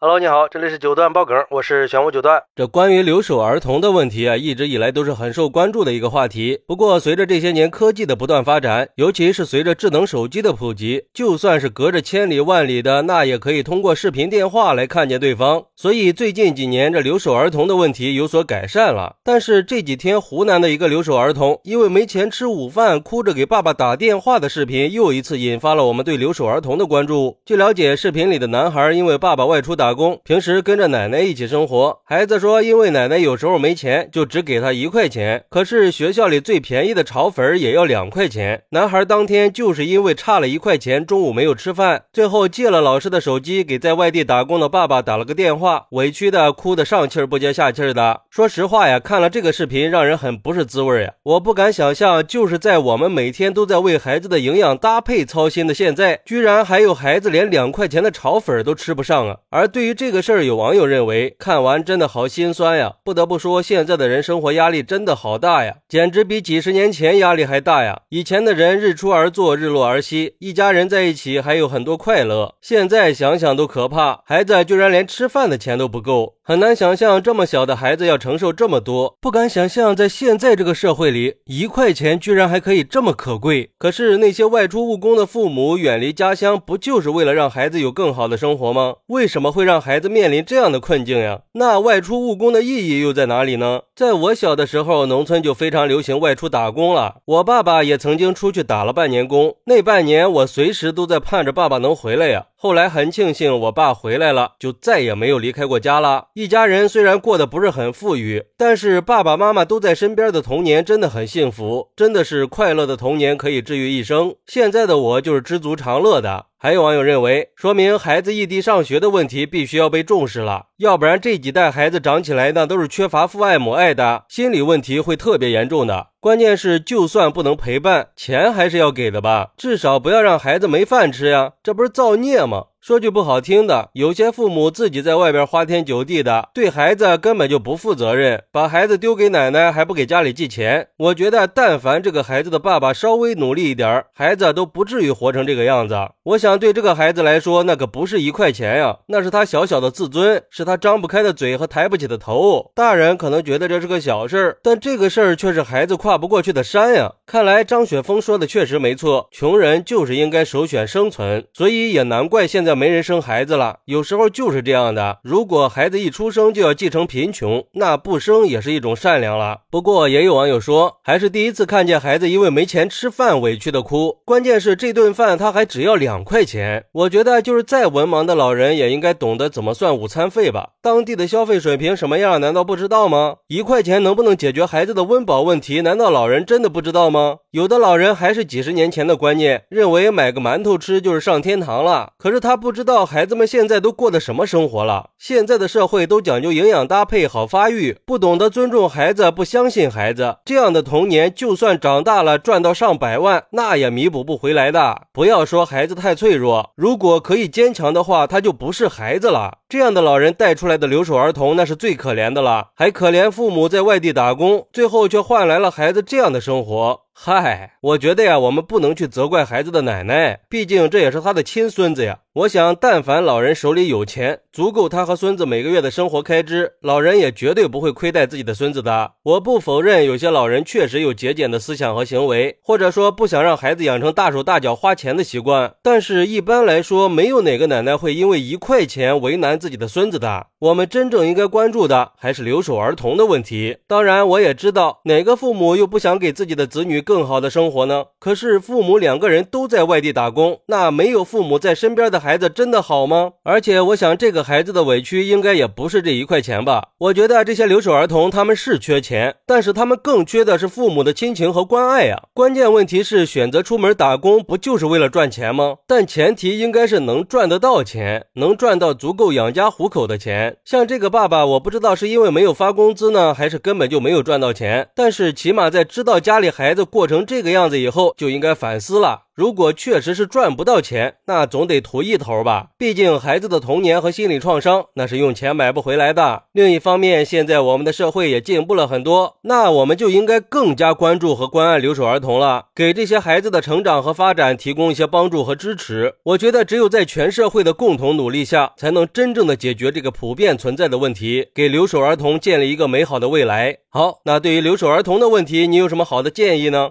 Hello，你好，这里是九段爆梗，我是玄武九段。这关于留守儿童的问题啊，一直以来都是很受关注的一个话题。不过，随着这些年科技的不断发展，尤其是随着智能手机的普及，就算是隔着千里万里的，那也可以通过视频电话来看见对方。所以，最近几年这留守儿童的问题有所改善了。但是这几天，湖南的一个留守儿童因为没钱吃午饭，哭着给爸爸打电话的视频，又一次引发了我们对留守儿童的关注。据了解，视频里的男孩因为爸爸外出打。打工，平时跟着奶奶一起生活。孩子说，因为奶奶有时候没钱，就只给他一块钱。可是学校里最便宜的炒粉也要两块钱。男孩当天就是因为差了一块钱，中午没有吃饭，最后借了老师的手机，给在外地打工的爸爸打了个电话，委屈的哭得上气不接下气的。说实话呀，看了这个视频，让人很不是滋味呀。我不敢想象，就是在我们每天都在为孩子的营养搭配操心的现在，居然还有孩子连两块钱的炒粉都吃不上啊！而对对于这个事儿，有网友认为看完真的好心酸呀。不得不说，现在的人生活压力真的好大呀，简直比几十年前压力还大呀。以前的人日出而作，日落而息，一家人在一起还有很多快乐。现在想想都可怕，孩子居然连吃饭的钱都不够。很难想象这么小的孩子要承受这么多，不敢想象在现在这个社会里，一块钱居然还可以这么可贵。可是那些外出务工的父母远离家乡，不就是为了让孩子有更好的生活吗？为什么会让孩子面临这样的困境呀？那外出务工的意义又在哪里呢？在我小的时候，农村就非常流行外出打工了。我爸爸也曾经出去打了半年工，那半年我随时都在盼着爸爸能回来呀。后来很庆幸我爸回来了，就再也没有离开过家了。一家人虽然过得不是很富裕，但是爸爸妈妈都在身边的童年真的很幸福，真的是快乐的童年可以治愈一生。现在的我就是知足常乐的。还有网友认为，说明孩子异地上学的问题必须要被重视了，要不然这几代孩子长起来那都是缺乏父爱母爱的，心理问题会特别严重的。关键是，就算不能陪伴，钱还是要给的吧，至少不要让孩子没饭吃呀，这不是造孽吗？说句不好听的，有些父母自己在外边花天酒地的，对孩子根本就不负责任，把孩子丢给奶奶还不给家里寄钱。我觉得，但凡这个孩子的爸爸稍微努力一点，孩子都不至于活成这个样子。我想，对这个孩子来说，那可不是一块钱呀，那是他小小的自尊，是他张不开的嘴和抬不起的头。大人可能觉得这是个小事儿，但这个事儿却是孩子跨不过去的山呀。看来张雪峰说的确实没错，穷人就是应该首选生存，所以也难怪现在。没人生孩子了，有时候就是这样的。如果孩子一出生就要继承贫穷，那不生也是一种善良了。不过也有网友说，还是第一次看见孩子因为没钱吃饭委屈的哭。关键是这顿饭他还只要两块钱。我觉得就是再文盲的老人也应该懂得怎么算午餐费吧。当地的消费水平什么样，难道不知道吗？一块钱能不能解决孩子的温饱问题？难道老人真的不知道吗？有的老人还是几十年前的观念，认为买个馒头吃就是上天堂了。可是他不知道孩子们现在都过的什么生活了。现在的社会都讲究营养搭配、好发育，不懂得尊重孩子，不相信孩子，这样的童年就算长大了赚到上百万，那也弥补不回来的。不要说孩子太脆弱，如果可以坚强的话，他就不是孩子了。这样的老人带出来的留守儿童，那是最可怜的了，还可怜父母在外地打工，最后却换来了孩子这样的生活。嗨，我觉得呀，我们不能去责怪孩子的奶奶，毕竟这也是他的亲孙子呀。我想，但凡老人手里有钱，足够他和孙子每个月的生活开支，老人也绝对不会亏待自己的孙子的。我不否认，有些老人确实有节俭的思想和行为，或者说不想让孩子养成大手大脚花钱的习惯。但是，一般来说，没有哪个奶奶会因为一块钱为难自己的孙子的。我们真正应该关注的还是留守儿童的问题。当然，我也知道哪个父母又不想给自己的子女更好的生活呢？可是，父母两个人都在外地打工，那没有父母在身边的孩孩子真的好吗？而且，我想这个孩子的委屈应该也不是这一块钱吧？我觉得这些留守儿童他们是缺钱，但是他们更缺的是父母的亲情和关爱呀。关键问题是选择出门打工，不就是为了赚钱吗？但前提应该是能赚得到钱，能赚到足够养家糊口的钱。像这个爸爸，我不知道是因为没有发工资呢，还是根本就没有赚到钱。但是起码在知道家里孩子过成这个样子以后，就应该反思了。如果确实是赚不到钱，那总得图一头吧。毕竟孩子的童年和心理创伤，那是用钱买不回来的。另一方面，现在我们的社会也进步了很多，那我们就应该更加关注和关爱留守儿童了，给这些孩子的成长和发展提供一些帮助和支持。我觉得，只有在全社会的共同努力下，才能真正的解决这个普遍存在的问题，给留守儿童建立一个美好的未来。好，那对于留守儿童的问题，你有什么好的建议呢？